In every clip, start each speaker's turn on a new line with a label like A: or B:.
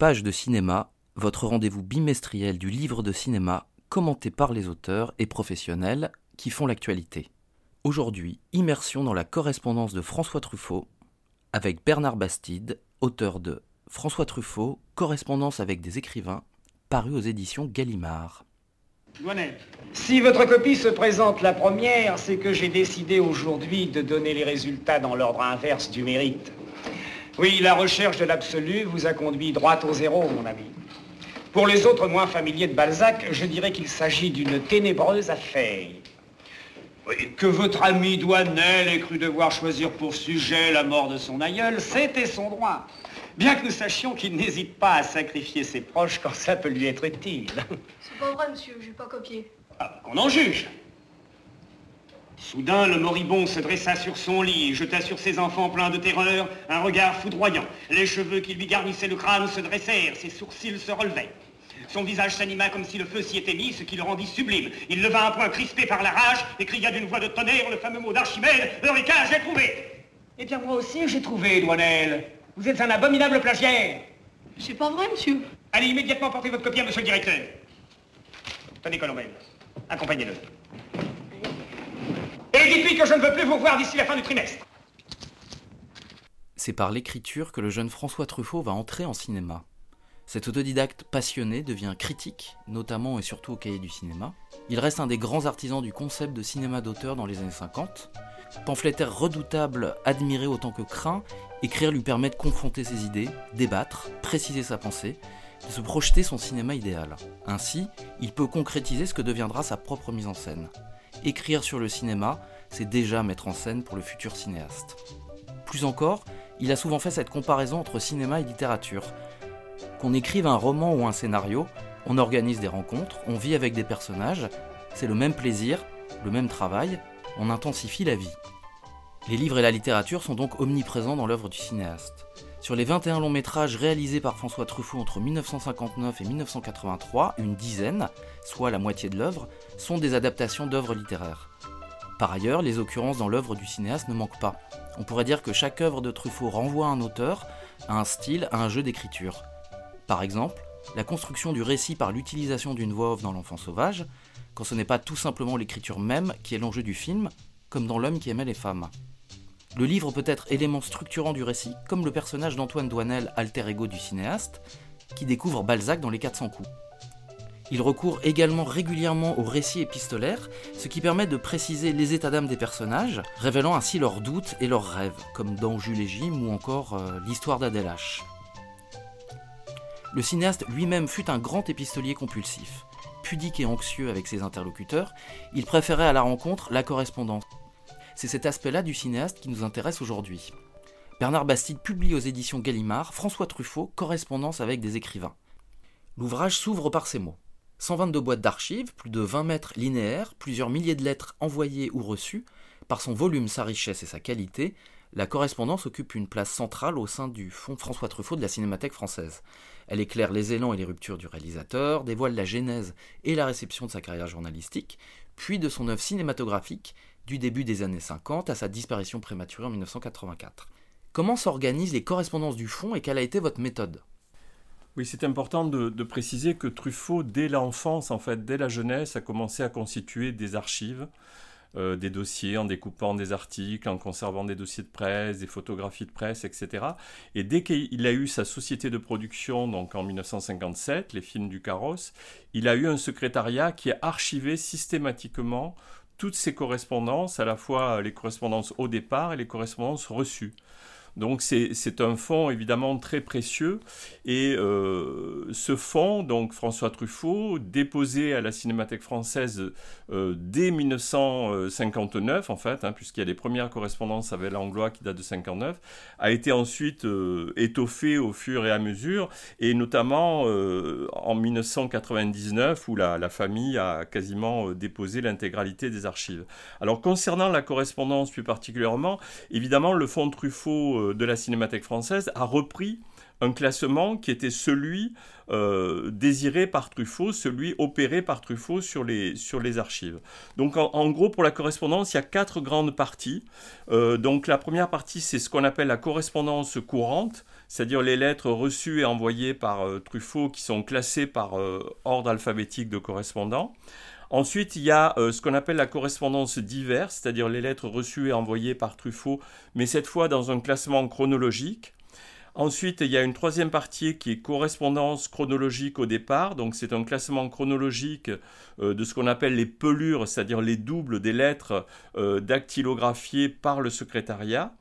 A: Page de cinéma, votre rendez-vous bimestriel du livre de cinéma commenté par les auteurs et professionnels qui font l'actualité. Aujourd'hui, immersion dans la correspondance de François Truffaut avec Bernard Bastide, auteur de François Truffaut, correspondance avec des écrivains, paru aux éditions Gallimard.
B: Si votre copie se présente la première, c'est que j'ai décidé aujourd'hui de donner les résultats dans l'ordre inverse du mérite. Oui, la recherche de l'absolu vous a conduit droit au zéro, mon ami. Pour les autres moins familiers de Balzac, je dirais qu'il s'agit d'une ténébreuse affaire. Oui, que votre ami Douanel ait cru devoir choisir pour sujet la mort de son aïeul, c'était son droit. Bien que nous sachions qu'il n'hésite pas à sacrifier ses proches quand ça peut lui être utile.
C: C'est pas vrai, monsieur, j'ai pas copié.
B: Ah, Qu'on en juge. Soudain, le moribond se dressa sur son lit, jeta sur ses enfants pleins de terreur un regard foudroyant. Les cheveux qui lui garnissaient le crâne se dressèrent, ses sourcils se relevaient. Son visage s'anima comme si le feu s'y était mis, ce qui le rendit sublime. Il leva un poing crispé par la rage et cria d'une voix de tonnerre le fameux mot d'Archimède, Eureka, j'ai trouvé Eh bien, moi aussi, j'ai trouvé, Douanel. Vous êtes un abominable plagiaire.
C: C'est pas vrai, monsieur.
B: Allez immédiatement porter votre copie à monsieur le directeur. Tenez, Colomel, accompagnez-le. Et dites-lui que je ne veux plus vous voir d'ici la fin du trimestre.
A: C'est par l'écriture que le jeune François Truffaut va entrer en cinéma. Cet autodidacte passionné devient critique, notamment et surtout au cahier du cinéma. Il reste un des grands artisans du concept de cinéma d'auteur dans les années 50. Pamphlétaire redoutable, admiré autant que craint, écrire lui permet de confronter ses idées, débattre, préciser sa pensée, de se projeter son cinéma idéal. Ainsi, il peut concrétiser ce que deviendra sa propre mise en scène. Écrire sur le cinéma, c'est déjà mettre en scène pour le futur cinéaste. Plus encore, il a souvent fait cette comparaison entre cinéma et littérature. Qu'on écrive un roman ou un scénario, on organise des rencontres, on vit avec des personnages, c'est le même plaisir, le même travail, on intensifie la vie. Les livres et la littérature sont donc omniprésents dans l'œuvre du cinéaste. Sur les 21 longs métrages réalisés par François Truffaut entre 1959 et 1983, une dizaine, soit la moitié de l'œuvre, sont des adaptations d'œuvres littéraires. Par ailleurs, les occurrences dans l'œuvre du cinéaste ne manquent pas. On pourrait dire que chaque œuvre de Truffaut renvoie à un auteur, à un style, à un jeu d'écriture. Par exemple, la construction du récit par l'utilisation d'une voix off dans L'Enfant sauvage, quand ce n'est pas tout simplement l'écriture même qui est l'enjeu du film, comme dans L'homme qui aimait les femmes. Le livre peut être élément structurant du récit, comme le personnage d'Antoine Douanel, alter ego du cinéaste, qui découvre Balzac dans Les 400 coups. Il recourt également régulièrement au récit épistolaire, ce qui permet de préciser les états d'âme des personnages, révélant ainsi leurs doutes et leurs rêves, comme dans Jules et Jim ou encore euh, l'histoire d'Adèle. Le cinéaste lui-même fut un grand épistolier compulsif. Pudique et anxieux avec ses interlocuteurs, il préférait à la rencontre la correspondance. C'est cet aspect-là du cinéaste qui nous intéresse aujourd'hui. Bernard Bastide publie aux éditions Gallimard François Truffaut, correspondance avec des écrivains. L'ouvrage s'ouvre par ces mots. 122 boîtes d'archives, plus de 20 mètres linéaires, plusieurs milliers de lettres envoyées ou reçues, par son volume, sa richesse et sa qualité, la correspondance occupe une place centrale au sein du fonds François Truffaut de la Cinémathèque française. Elle éclaire les élans et les ruptures du réalisateur, dévoile la genèse et la réception de sa carrière journalistique, puis de son œuvre cinématographique du début des années 50 à sa disparition prématurée en 1984. Comment s'organisent les correspondances du fonds et quelle a été votre méthode?
D: Oui, c'est important de, préciser que Truffaut, dès l'enfance, en fait, dès la jeunesse, a commencé à constituer des archives, euh, des dossiers en découpant des articles, en conservant des dossiers de presse, des photographies de presse, etc. Et dès qu'il a eu sa société de production, donc en 1957, les films du Carrosse, il a eu un secrétariat qui a archivé systématiquement toutes ces correspondances, à la fois les correspondances au départ et les correspondances reçues. Donc c'est un fonds évidemment très précieux. Et euh, ce fonds, donc François Truffaut, déposé à la Cinémathèque française euh, dès 1959 en fait, hein, puisqu'il y a les premières correspondances avec l'anglois qui datent de 59, a été ensuite euh, étoffé au fur et à mesure, et notamment en 1999 où la, la famille a quasiment déposé l'intégralité des archives. Alors concernant la correspondance plus particulièrement, évidemment le fonds Truffaut de la Cinémathèque française a repris un classement qui était celui euh, désiré par Truffaut, celui opéré par Truffaut sur les, sur les archives. Donc en, gros, pour la correspondance, il y a quatre grandes parties. Euh, donc la première partie, c'est ce qu'on appelle la correspondance courante, c'est-à-dire les lettres reçues et envoyées par euh, Truffaut qui sont classées par ordre alphabétique de correspondants. Ensuite, il y a ce qu'on appelle la correspondance diverse, c'est-à-dire les lettres reçues et envoyées par Truffaut, mais cette fois dans un classement chronologique. Ensuite, il y a une troisième partie qui est correspondance chronologique au départ. Donc, c'est un classement chronologique euh, de ce qu'on appelle les pelures, c'est-à-dire les doubles des lettres euh, dactylographiées par le secrétariat.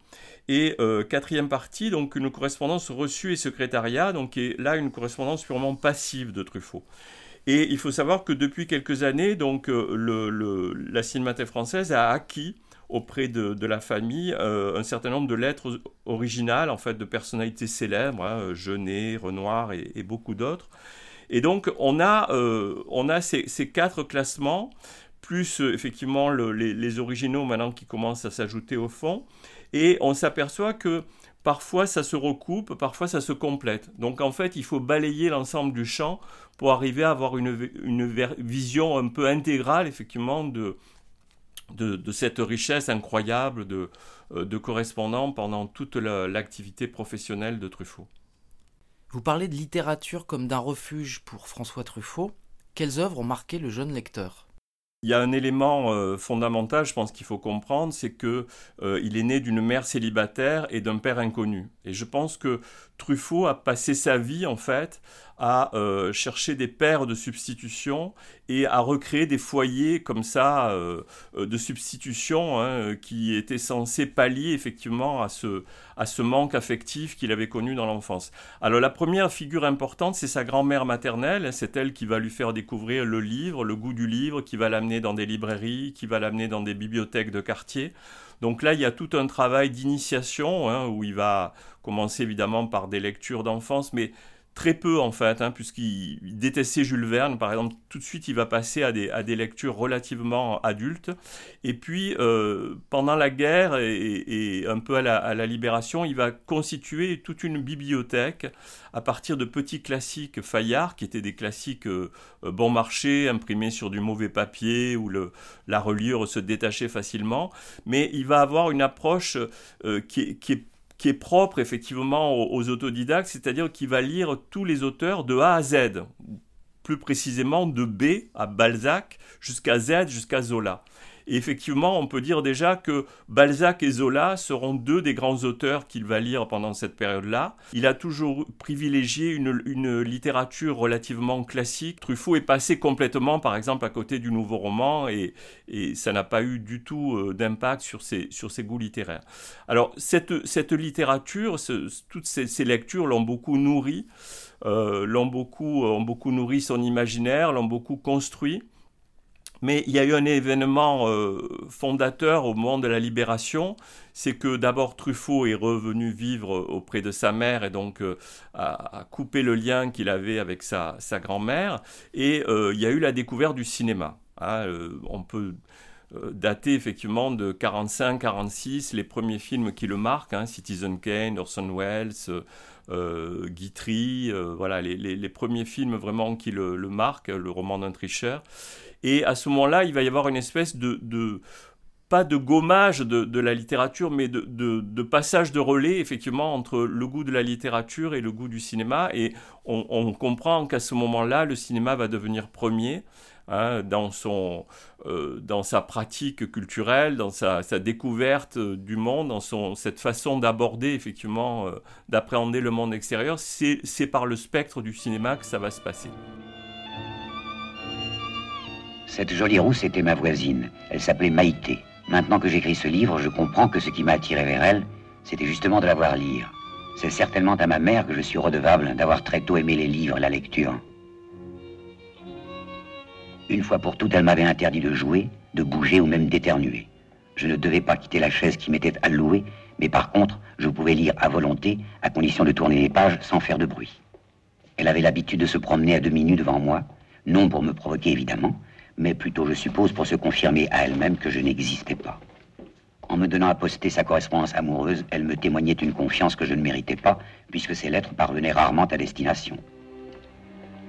D: Et euh, quatrième partie, donc une correspondance reçue et secrétariat, donc qui est là une correspondance purement passive de Truffaut. Et il faut savoir que depuis quelques années, donc la Cinémathèque française a acquis auprès de, la famille euh, un certain nombre de lettres originales, en fait, de personnalités célèbres, hein, Genet, Renoir et, beaucoup d'autres. Et donc, on a, euh, ces, quatre classements, plus euh, effectivement les, originaux maintenant qui commencent à s'ajouter au fond. Et on s'aperçoit que parfois ça se recoupe, parfois ça se complète. Donc en fait, il faut balayer l'ensemble du champ pour arriver à avoir une, une vision un peu intégrale, effectivement, de, de, cette richesse incroyable de, euh, de correspondants pendant toute l'activité professionnelle de Truffaut.
A: Vous parlez de littérature comme d'un refuge pour François Truffaut. Quelles œuvres ont marqué le jeune lecteur?
D: Il y a un élément euh, fondamental, je pense qu'il faut comprendre, c'est que euh, il est né d'une mère célibataire et d'un père inconnu. Et je pense que Truffaut a passé sa vie en fait à euh, chercher des pères de substitution et à recréer des foyers comme ça euh, euh, de substitution hein, qui étaient censés pallier effectivement à ce, à ce manque affectif qu'il avait connu dans l'enfance. Alors la première figure importante, c'est sa grand-mère maternelle, c'est elle qui va lui faire découvrir le livre, le goût du livre, qui va l'amener dans des librairies, qui va l'amener dans des bibliothèques de quartier. Donc là, il y a tout un travail d'initiation hein, où il va commencer évidemment par des lectures d'enfance, mais très peu en fait, hein, puisqu'il détestait Jules Verne, par exemple, tout de suite il va passer à des, lectures relativement adultes. Et puis euh, pendant la guerre et, un peu à la, libération, il va constituer toute une bibliothèque à partir de petits classiques Fayard, qui étaient des classiques euh, bon marché, imprimés sur du mauvais papier, où la reliure se détachait facilement. Mais il va avoir une approche euh, qui est qui est propre effectivement aux, autodidactes, c'est-à-dire qu'il va lire tous les auteurs de A à Z, plus précisément de B à Balzac jusqu'à Z jusqu'à Zola. Et effectivement, on peut dire déjà que Balzac et Zola seront deux des grands auteurs qu'il va lire pendant cette période-là. Il a toujours privilégié une, littérature relativement classique. Truffaut est passé complètement, par exemple, à côté du nouveau roman et, ça n'a pas eu du tout euh, d'impact sur ses, goûts littéraires. Alors, cette, littérature, toutes ces, lectures l'ont beaucoup nourri. Euh, l'ont ont beaucoup nourri son imaginaire, l'ont beaucoup construit. Mais il y a eu un événement euh, fondateur au moment de la libération, c'est que d'abord Truffaut est revenu vivre auprès de sa mère et donc euh, a, coupé le lien qu'il avait avec sa, grand-mère, et euh, il y a eu la découverte du cinéma. Hein, on peut dater effectivement de 45-46 les premiers films qui le marquent, hein, Citizen Kane, Orson Welles, Guitry, voilà les, premiers films vraiment qui le, le marquent, le roman d'un tricheur. Et à ce moment-là, il va y avoir une espèce de, pas de gommage de, la littérature, mais de, passage de relais, effectivement, entre le goût de la littérature et le goût du cinéma. Et on, comprend qu'à ce moment-là, le cinéma va devenir premier. Hein, dans, son, euh, dans sa pratique culturelle, dans sa, découverte du monde, dans son, cette façon d'aborder, effectivement, euh, d'appréhender le monde extérieur, c'est par le spectre du cinéma que ça va se passer.
E: Cette jolie rousse était ma voisine. Elle s'appelait Maïté. Maintenant que j'écris ce livre, je comprends que ce qui m'a attiré vers elle, c'était justement de la voir lire. C'est certainement à ma mère que je suis redevable d'avoir très tôt aimé les livres, la lecture. Une fois pour toutes, elle m'avait interdit de jouer, de bouger ou même d'éternuer. Je ne devais pas quitter la chaise qui m'était allouée, mais par contre, je pouvais lire à volonté, à condition de tourner les pages sans faire de bruit. Elle avait l'habitude de se promener à demi nue devant moi, non pour me provoquer évidemment, mais plutôt, je suppose, pour se confirmer à elle-même que je n'existais pas. En me donnant à poster sa correspondance amoureuse, elle me témoignait une confiance que je ne méritais pas, puisque ses lettres parvenaient rarement à destination.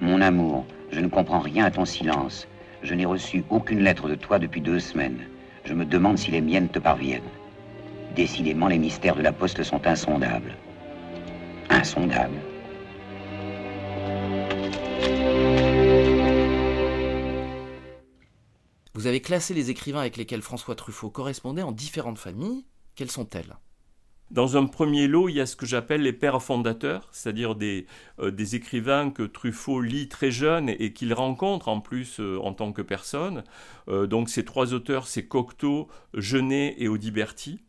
E: Mon amour, je ne comprends rien à ton silence. Je n'ai reçu aucune lettre de toi depuis deux semaines. Je me demande si les miennes te parviennent. Décidément, les mystères de la poste sont insondables. Insondables.
A: Vous avez classé les écrivains avec lesquels François Truffaut correspondait en différentes familles. Quelles sont-elles?
D: Dans un premier lot, il y a ce que j'appelle les pères fondateurs, c'est-à-dire des, euh, écrivains que Truffaut lit très jeune et, qu'il rencontre en plus euh, en tant que personne. Euh, donc ces trois auteurs, c'est Cocteau, Genet et Audiberti.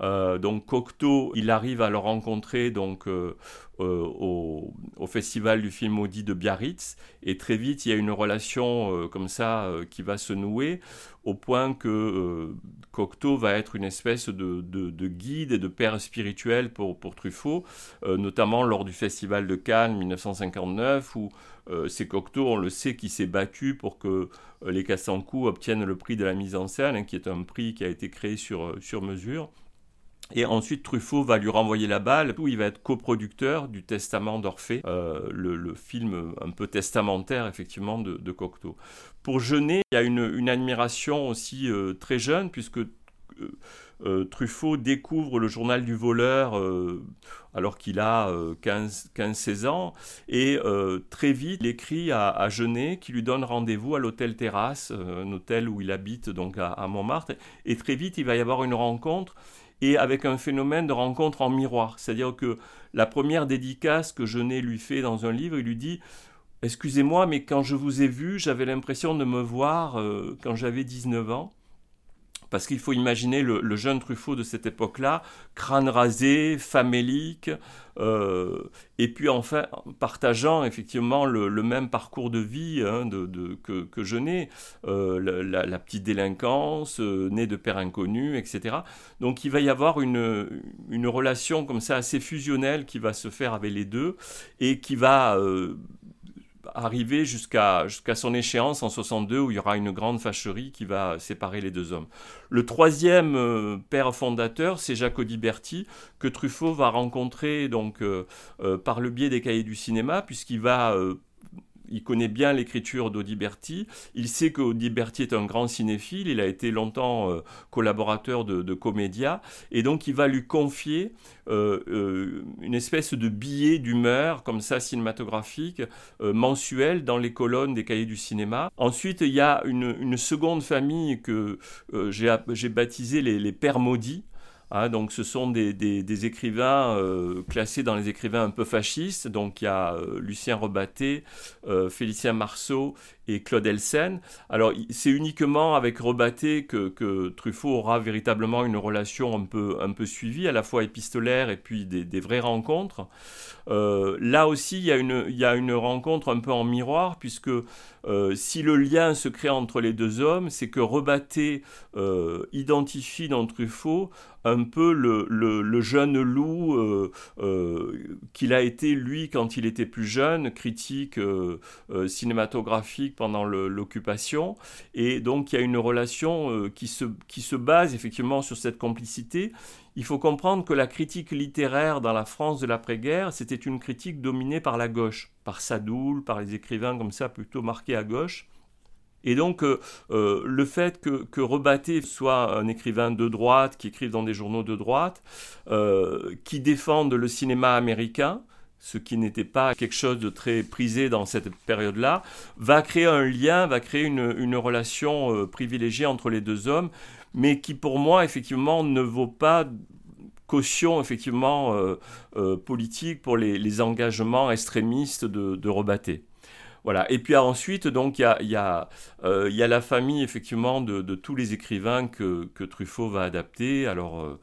D: Euh, donc Cocteau, il arrive à le rencontrer donc euh, euh, au, festival du film maudit de Biarritz et très vite il y a une relation comme ça qui va se nouer au point que Cocteau va être une espèce de, guide et de père spirituel pour, Truffaut, notamment lors du festival de Cannes 1959 où c'est Cocteau, on le sait, qui s'est battu pour que les Cassancou obtiennent le prix de la mise en scène, hein, qui est un prix qui a été créé sur mesure. Et ensuite, Truffaut va lui renvoyer la balle. Où il va être coproducteur du Testament d'Orphée, euh, le, film un peu testamentaire, effectivement, de, Cocteau. Pour Genet, il y a une, admiration aussi euh, très jeune, puisque euh, Truffaut découvre le journal du voleur alors qu'il a 15-16 ans. Et très vite, il écrit à, à, Genet qui lui donne rendez-vous à l'hôtel Terrasse, un hôtel où il habite donc à, à Montmartre. Et très vite, il va y avoir une rencontre et avec un phénomène de rencontre en miroir. C'est-à-dire que la première dédicace que Genet lui fait dans un livre, il lui dit Excusez-moi, mais quand je vous ai vu, j'avais l'impression de me voir euh, quand j'avais 19 ans parce qu'il faut imaginer le, jeune Truffaut de cette époque-là, crâne rasé, famélique, euh, et puis enfin partageant effectivement le, même parcours de vie hein, que, que, je n'ai, euh, la, petite délinquance, euh, née de père inconnu, etc. Donc il va y avoir une, une relation comme ça assez fusionnelle qui va se faire avec les deux et qui va arriver jusqu'à son échéance en 62 où il y aura une grande fâcherie qui va séparer les deux hommes. Le troisième euh, père fondateur, c'est Jacques Audiberti que Truffaut va rencontrer donc euh, euh, par le biais des cahiers du cinéma puisqu'il va il connaît bien l'écriture d'Audiberti. Il sait qu'Audiberti est un grand cinéphile. Il a été longtemps euh, collaborateur de, Comédia. Et donc, il va lui confier euh, euh, une espèce de billet d'humeur, comme ça, cinématographique, mensuel, dans les colonnes des cahiers du cinéma. Ensuite, il y a une, seconde famille que j'ai baptisée les Pères maudits. Hein, donc ce sont des, écrivains euh, classés dans les écrivains un peu fascistes. Donc il y a euh, Lucien Rebatté, euh, Félicien Marceau Claude Elsen. Alors c'est uniquement avec Rebatté que, Truffaut aura véritablement une relation un peu, un peu suivie, à la fois épistolaire et puis des, vraies rencontres. là aussi, il y, a une, rencontre un peu en miroir, puisque si le lien se crée entre les deux hommes, c'est que Rebatté identifie dans Truffaut un peu le, jeune loup euh, euh, qu'il a été lui quand il était plus jeune, critique euh, cinématographique pendant l'occupation. Et donc il y a une relation qui, se, qui se base effectivement sur cette complicité. Il faut comprendre que la critique littéraire dans la France de l'après-guerre, c'était une critique dominée par la gauche, par Sadoul, par les écrivains comme ça plutôt marqués à gauche. Et donc, euh, euh, le fait que, que, Rebatté soit un écrivain de droite, qui écrive dans des journaux de droite, euh, qui défende le cinéma américain, ce qui n'était pas quelque chose de très prisé dans cette période-là, va créer un lien, va créer une, relation privilégiée entre les deux hommes, mais qui pour moi, effectivement, ne vaut pas caution effectivement politique pour les, engagements extrémistes de, de Rebatté. Voilà. Et puis ensuite, donc, il y a, euh, la famille, effectivement, de, tous les écrivains que, Truffaut va adapter. Alors, euh,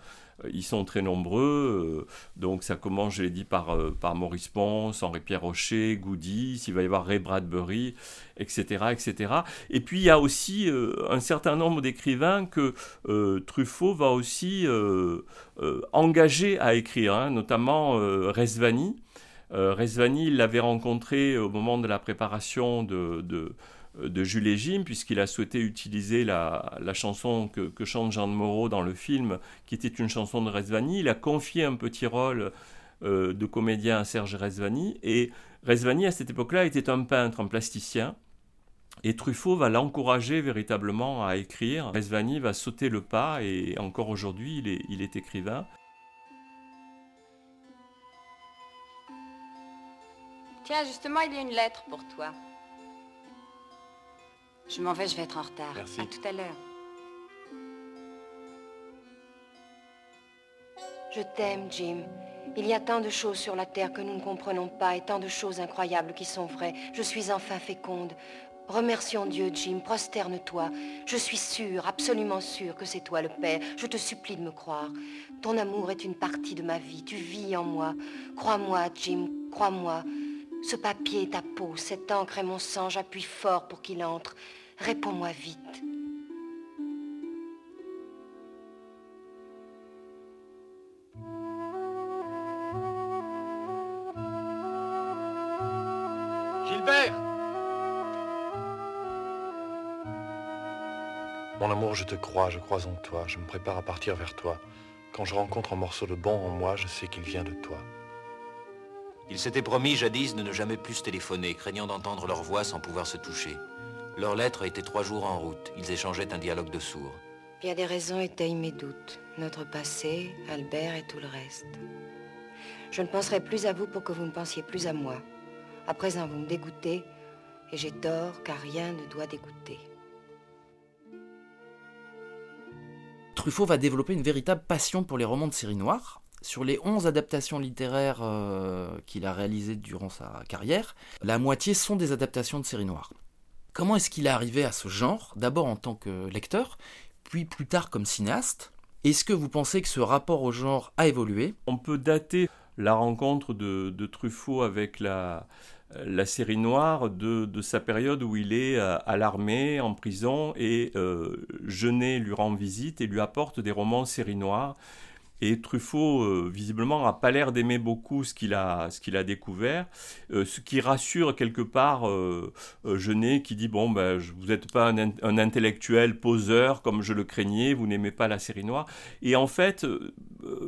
D: ils sont très nombreux. donc ça commence, je l'ai dit, par, par Maurice Ponce, Henri-Pierre Rocher, Goody, il va y avoir Ray Bradbury, etc. etc. Et puis il y a aussi un certain nombre d'écrivains que Truffaut va aussi engager à écrire, hein, notamment Resvani. Resvani, il l'avait rencontré au moment de la préparation de, de de Jules et puisqu'il a souhaité utiliser la, chanson que, chante Jean de Moreau dans le film, qui était une chanson de Rezvani. Il a confié un petit rôle euh, de comédien à Serge Rezvani. Et Rezvani, à cette époque-là, était un peintre, un plasticien. Et Truffaut va l'encourager véritablement à écrire. Rezvani va sauter le pas et encore aujourd'hui, il est, il est écrivain.
F: Tiens, justement, il y a une lettre pour toi. Je m'en vais, je vais être en retard.
G: Merci.
F: À tout à l'heure. Je t'aime, Jim. Il y a tant de choses sur la Terre que nous ne comprenons pas et tant de choses incroyables qui sont vraies. Je suis enfin féconde. Remercions Dieu, Jim. Prosterne-toi. Je suis sûre, absolument sûre que c'est toi le Père. Je te supplie de me croire. Ton amour est une partie de ma vie. Tu vis en moi. Crois-moi, Jim. Crois-moi. Ce papier est ta peau, cette encre est mon sang, j'appuie fort pour qu'il entre. Réponds-moi vite.
H: Gilbert
G: Mon amour, je te crois, je crois en toi, je me prépare à partir vers toi. Quand je rencontre un morceau de bon en moi, je sais qu'il vient de toi.
I: Ils s'étaient promis jadis de ne jamais plus téléphoner, craignant d'entendre leur voix sans pouvoir se toucher. Leur lettre était trois jours en route. Ils échangeaient un dialogue de sourds.
F: Bien des raisons étayent mes doutes. Notre passé, Albert et tout le reste. Je ne penserai plus à vous pour que vous ne pensiez plus à moi. À présent, vous me dégoûtez, et j'ai tort, car rien ne doit dégoûter.
A: Truffaut va développer une véritable passion pour les romans de série noire, sur les 11 adaptations littéraires euh, qu'il a réalisées durant sa carrière, la moitié sont des adaptations de séries noires. Comment est-ce qu'il est arrivé à ce genre? D'abord en tant que lecteur, puis plus tard comme cinéaste. Est-ce que vous pensez que ce rapport au genre a évolué?
D: On peut dater la rencontre de, Truffaut avec la, série noire de, sa période où il est à, l'armée, en prison, et euh, Genet lui rend visite et lui apporte des romans série noire et Truffaut, euh, visiblement, n'a pas l'air d'aimer beaucoup ce qu'il a, ce qu'il a découvert, euh, ce qui rassure quelque part euh, Genet qui dit Bon, ben, vous n'êtes pas un, intellectuel poseur comme je le craignais, vous n'aimez pas la série noire. Et en fait,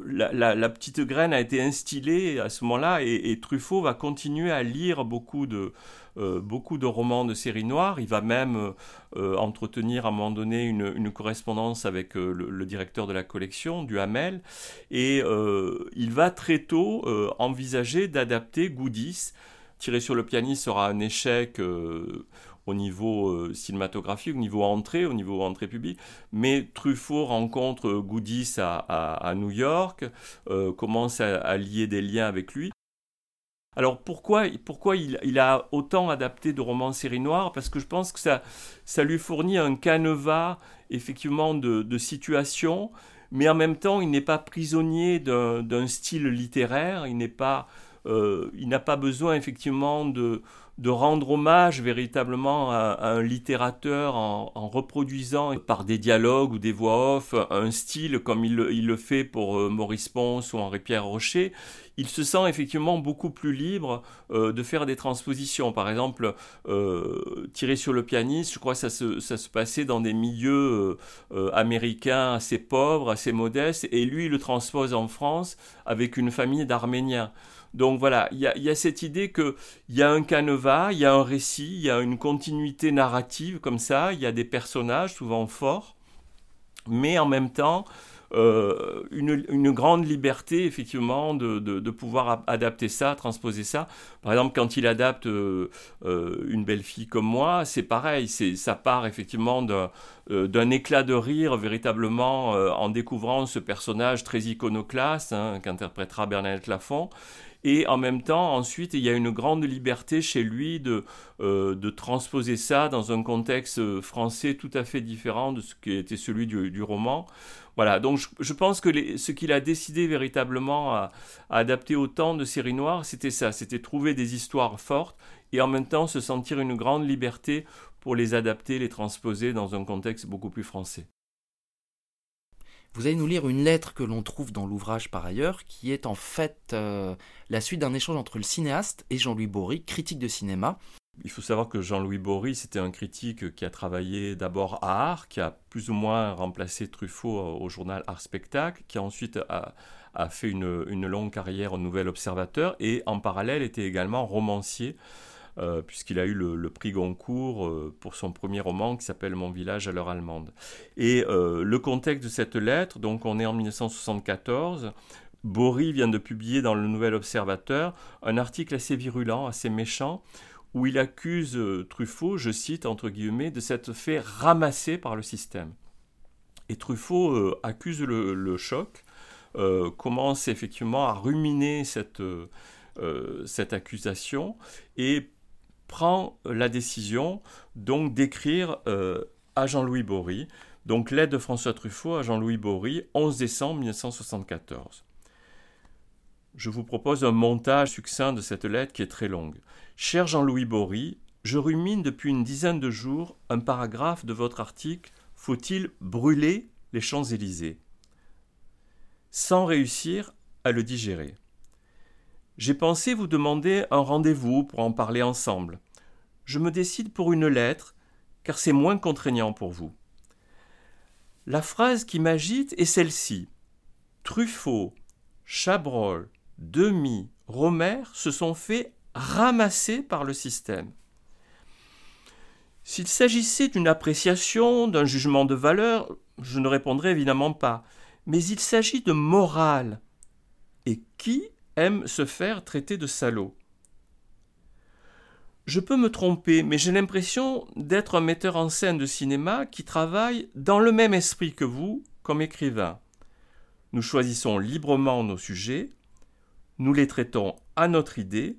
D: la, petite graine a été instillée à ce moment-là, et Truffaut va continuer à lire beaucoup de, euh, beaucoup de romans de série noire. Il va même euh, euh, entretenir à un moment donné une, correspondance avec le, directeur de la collection, du Hamel. Et il va très tôt envisager d'adapter Goodies. Tirer sur le pianiste sera un échec au niveau cinématographique, au niveau entrée, au niveau entrée publique. Mais Truffaut rencontre Goodies à, New York, commence à, lier des liens avec lui. Alors pourquoi, pourquoi il, a autant adapté de romans série noire Parce que je pense que ça, ça lui fournit un canevas effectivement de, de situations, mais en même temps il n'est pas prisonnier d'un style littéraire, il n'est pas, euh, il n'a pas besoin effectivement de, de rendre hommage véritablement à, un littérateur en, reproduisant par des dialogues ou des voix off un style comme il, le fait pour euh, Maurice Ponce ou Henri-Pierre Rocher, il se sent effectivement beaucoup plus libre euh, de faire des transpositions. Par exemple, euh, tirer sur le pianiste, je crois que ça se, ça se passait dans des milieux américains assez pauvres, assez modestes, et lui il le transpose en France avec une famille d'Arméniens. Donc voilà, il y a, cette idée qu'il y a un canevas, il y a un récit, il y a une continuité narrative comme ça, il y a des personnages souvent forts, mais en même temps, euh, une, grande liberté effectivement de, pouvoir adapter ça, transposer ça. Par exemple, quand il adapte euh, euh, une belle fille comme moi, c'est pareil, c'est ça part effectivement d'un éclat de rire véritablement en découvrant ce personnage très iconoclaste hein, qu'interprétera Bernadette Lafont Et en même temps, ensuite, il y a une grande liberté chez lui de, euh, de transposer ça dans un contexte français tout à fait différent de ce qui était celui du, roman. Voilà, donc je, pense que ce qu'il a décidé véritablement à, à adapter autant de séries noires, c'était ça, c'était trouver des histoires fortes et en même temps se sentir une grande liberté pour les adapter, les transposer dans un contexte beaucoup plus français.
A: Vous allez nous lire une lettre que l'on trouve dans l'ouvrage par ailleurs, qui est en fait euh, la suite d'un échange entre le cinéaste et Jean-Louis Bory, critique de cinéma.
D: Il faut savoir que Jean-Louis Bory, c'était un critique qui a travaillé d'abord à Art, qui a plus ou moins remplacé Truffaut au journal Art Spectacle, qui a ensuite a, fait une, une, longue carrière au Nouvel Observateur et en parallèle était également romancier euh, puisqu'il a eu le, prix Goncourt euh, pour son premier roman qui s'appelle Mon village à l'heure allemande. Et euh, le contexte de cette lettre, donc on est en 1974. Bory vient de publier dans le Nouvel Observateur un article assez virulent, assez méchant, où il accuse Truffaut, je cite entre guillemets, de s'être fait ramasser par le système. Et Truffaut accuse le, choc, commence effectivement à ruminer cette, cette accusation et prend la décision donc d'écrire euh, à Jean-Louis Bory, donc l'aide de François Truffaut à Jean-Louis Bory, 11 décembre 1974. Je vous propose un montage succinct de cette lettre qui est très longue. Cher Jean-Louis Bory, je rumine depuis une dizaine de jours un paragraphe de votre article Faut-il brûler les Champs-Élysées? Sans réussir à le digérer. J'ai pensé vous demander un rendez-vous pour en parler ensemble. Je me décide pour une lettre, car c'est moins contraignant pour vous. La phrase qui m'agite est celle-ci. Truffaut, Chabrol, Demi, Romer se sont fait ramasser par le système. S'il s'agissait d'une appréciation, d'un jugement de valeur, je ne répondrais évidemment pas. Mais il s'agit de morale. Et qui aime se faire traiter de salaud. Je peux me tromper, mais j'ai l'impression d'être un metteur en scène de cinéma qui travaille dans le même esprit que vous comme écrivain. Nous choisissons librement nos sujets, nous les traitons à notre idée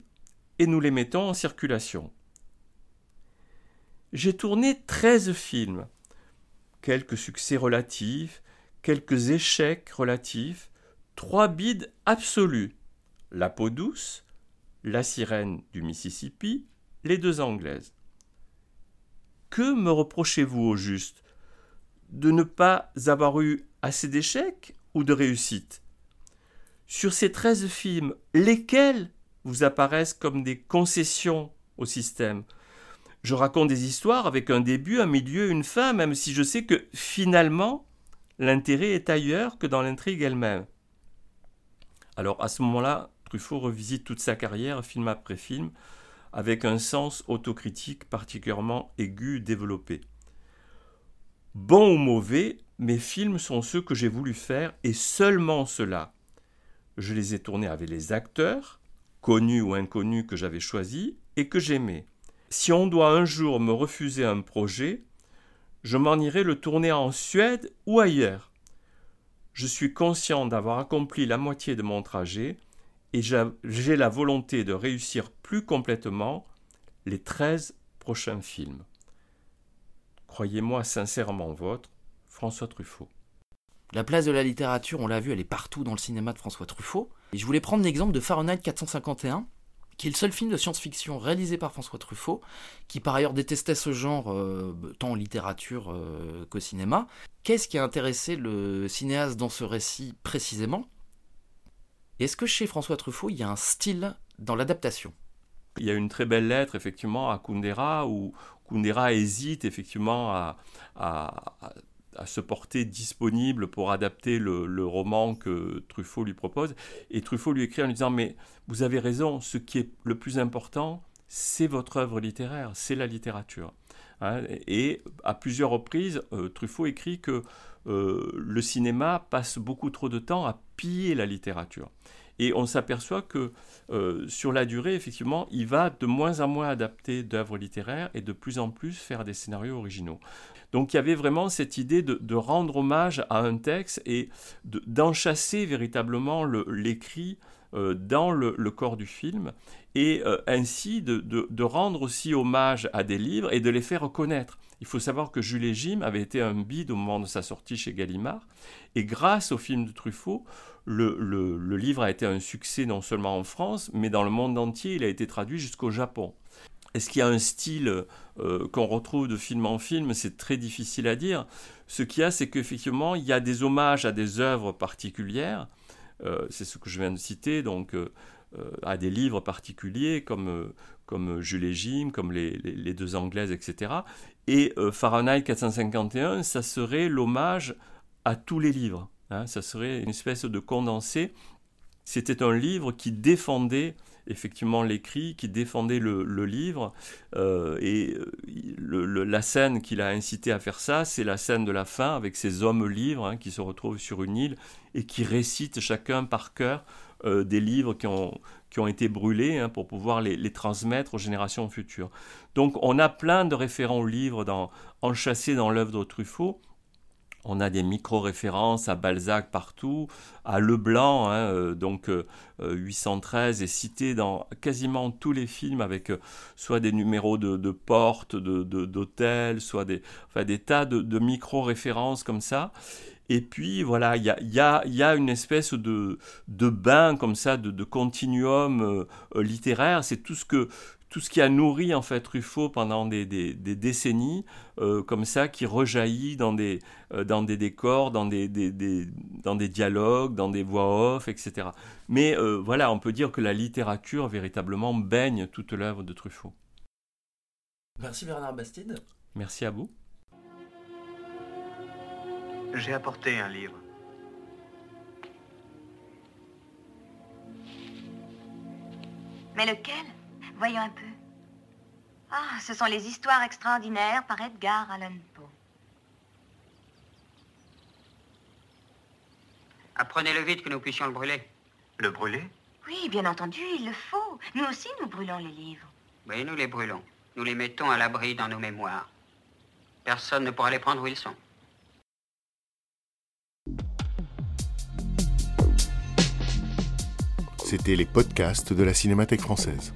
D: et nous les mettons en circulation. J'ai tourné 13 films, quelques succès relatifs, quelques échecs relatifs, trois bides absolus. La peau douce, La sirène du Mississippi, Les deux Anglaises. Que me reprochez-vous au juste De ne pas avoir eu assez d'échecs ou de réussites? Sur ces treize films, lesquels vous apparaissent comme des concessions au système? Je raconte des histoires avec un début, un milieu, une fin, même si je sais que finalement, l'intérêt est ailleurs que dans l'intrigue elle-même. Alors à ce moment-là, Truffaut revisite toute sa carrière, film après film, avec un sens autocritique particulièrement aigu, développé. Bon ou mauvais, mes films sont ceux que j'ai voulu faire et seulement ceux-là. Je les ai tournés avec les acteurs, connus ou inconnus que j'avais choisis et que j'aimais. Si on doit un jour me refuser un projet, je m'en irai le tourner en Suède ou ailleurs. Je suis conscient d'avoir accompli la moitié de mon trajet et j'ai la volonté de réussir plus complètement les 13 prochains films. Croyez-moi sincèrement votre, François Truffaut.
A: La place de la littérature, on l'a vu, elle est partout dans le cinéma de François Truffaut. Et je voulais prendre l'exemple de Fahrenheit 451, qui est le seul film de science-fiction réalisé par François Truffaut, qui par ailleurs détestait ce genre euh, tant en littérature euh, qu'au cinéma. Qu'est-ce qui a intéressé le cinéaste dans ce récit précisément? Est-ce que chez François Truffaut, il y a un style dans l'adaptation?
D: Il y a une très belle lettre, effectivement, à Kundera, où Kundera hésite, effectivement, à, se porter disponible pour adapter le, roman que Truffaut lui propose. Et Truffaut lui écrit en lui disant, mais vous avez raison, ce qui est le plus important, c'est votre œuvre littéraire, c'est la littérature. Hein. et à plusieurs reprises, euh, Truffaut écrit que euh, le cinéma passe beaucoup trop de temps à piller la littérature. Et on s'aperçoit que euh, sur la durée, effectivement, il va de moins en moins adapter d'œuvres littéraires et de plus en plus faire des scénarios originaux. Donc il y avait vraiment cette idée de, rendre hommage à un texte et d'enchasser véritablement l'écrit dans le, corps du film et ainsi de, rendre aussi hommage à des livres et de les faire reconnaître. Il faut savoir que Jules et avait été un bide au moment de sa sortie chez Gallimard et grâce au film de Truffaut, le, le livre a été un succès non seulement en France, mais dans le monde entier, il a été traduit jusqu'au Japon. Est-ce qu'il y a un style euh, qu'on retrouve de film en film? C'est très difficile à dire. Ce qu'il y a, c'est qu'effectivement, il y a des hommages à des œuvres particulières. Euh, c'est ce que je viens de citer, donc euh, à des livres particuliers comme, comme Jules et Jim, comme les, deux Anglaises, etc. Et Fahrenheit 451, ça serait l'hommage à tous les livres. Hein. ça serait une espèce de condensé. C'était un livre qui défendait effectivement l'écrit, qui défendait le, livre. Euh, et euh, la scène qui l'a incité à faire ça, c'est la scène de la fin avec ces hommes livres hein, qui se retrouvent sur une île et qui récitent chacun par cœur euh, des livres qui ont, qui été brûlés hein, pour pouvoir les, les, transmettre aux générations futures. Donc on a plein de référents aux livres dans, enchâssés dans l'œuvre de Truffaut. On a des micro-références à Balzac partout, à Leblanc, hein, euh, donc 813 euh, euh, est cité dans quasiment tous les films avec soit des numéros de, portes, d'hôtels, de, soit des, des tas de, micro-références comme ça. Et puis voilà, il y a, une espèce de, bain comme ça, de, continuum littéraire. C'est tout ce que tout ce qui a nourri en fait Truffaut pendant des, décennies, euh, comme ça, qui rejaillit dans des, euh, dans des décors, dans des, dans des dialogues, dans des voix off, etc. Mais euh, voilà, on peut dire que la littérature véritablement baigne toute l'œuvre de Truffaut.
A: Merci Bernard Bastide.
D: Merci à vous.
J: J'ai apporté un livre.
K: Mais lequel? Voyons un peu. Ah, ce sont les histoires extraordinaires par Edgar Allan Poe.
J: Apprenez-le vite que nous puissions le brûler. Le brûler?
K: Oui, bien entendu, il le faut. Nous aussi, nous brûlons les livres.
J: Oui, nous les brûlons. Nous les mettons à l'abri dans nos mémoires. Personne ne pourra les prendre où ils sont.
L: C'était les podcasts de la Cinémathèque française.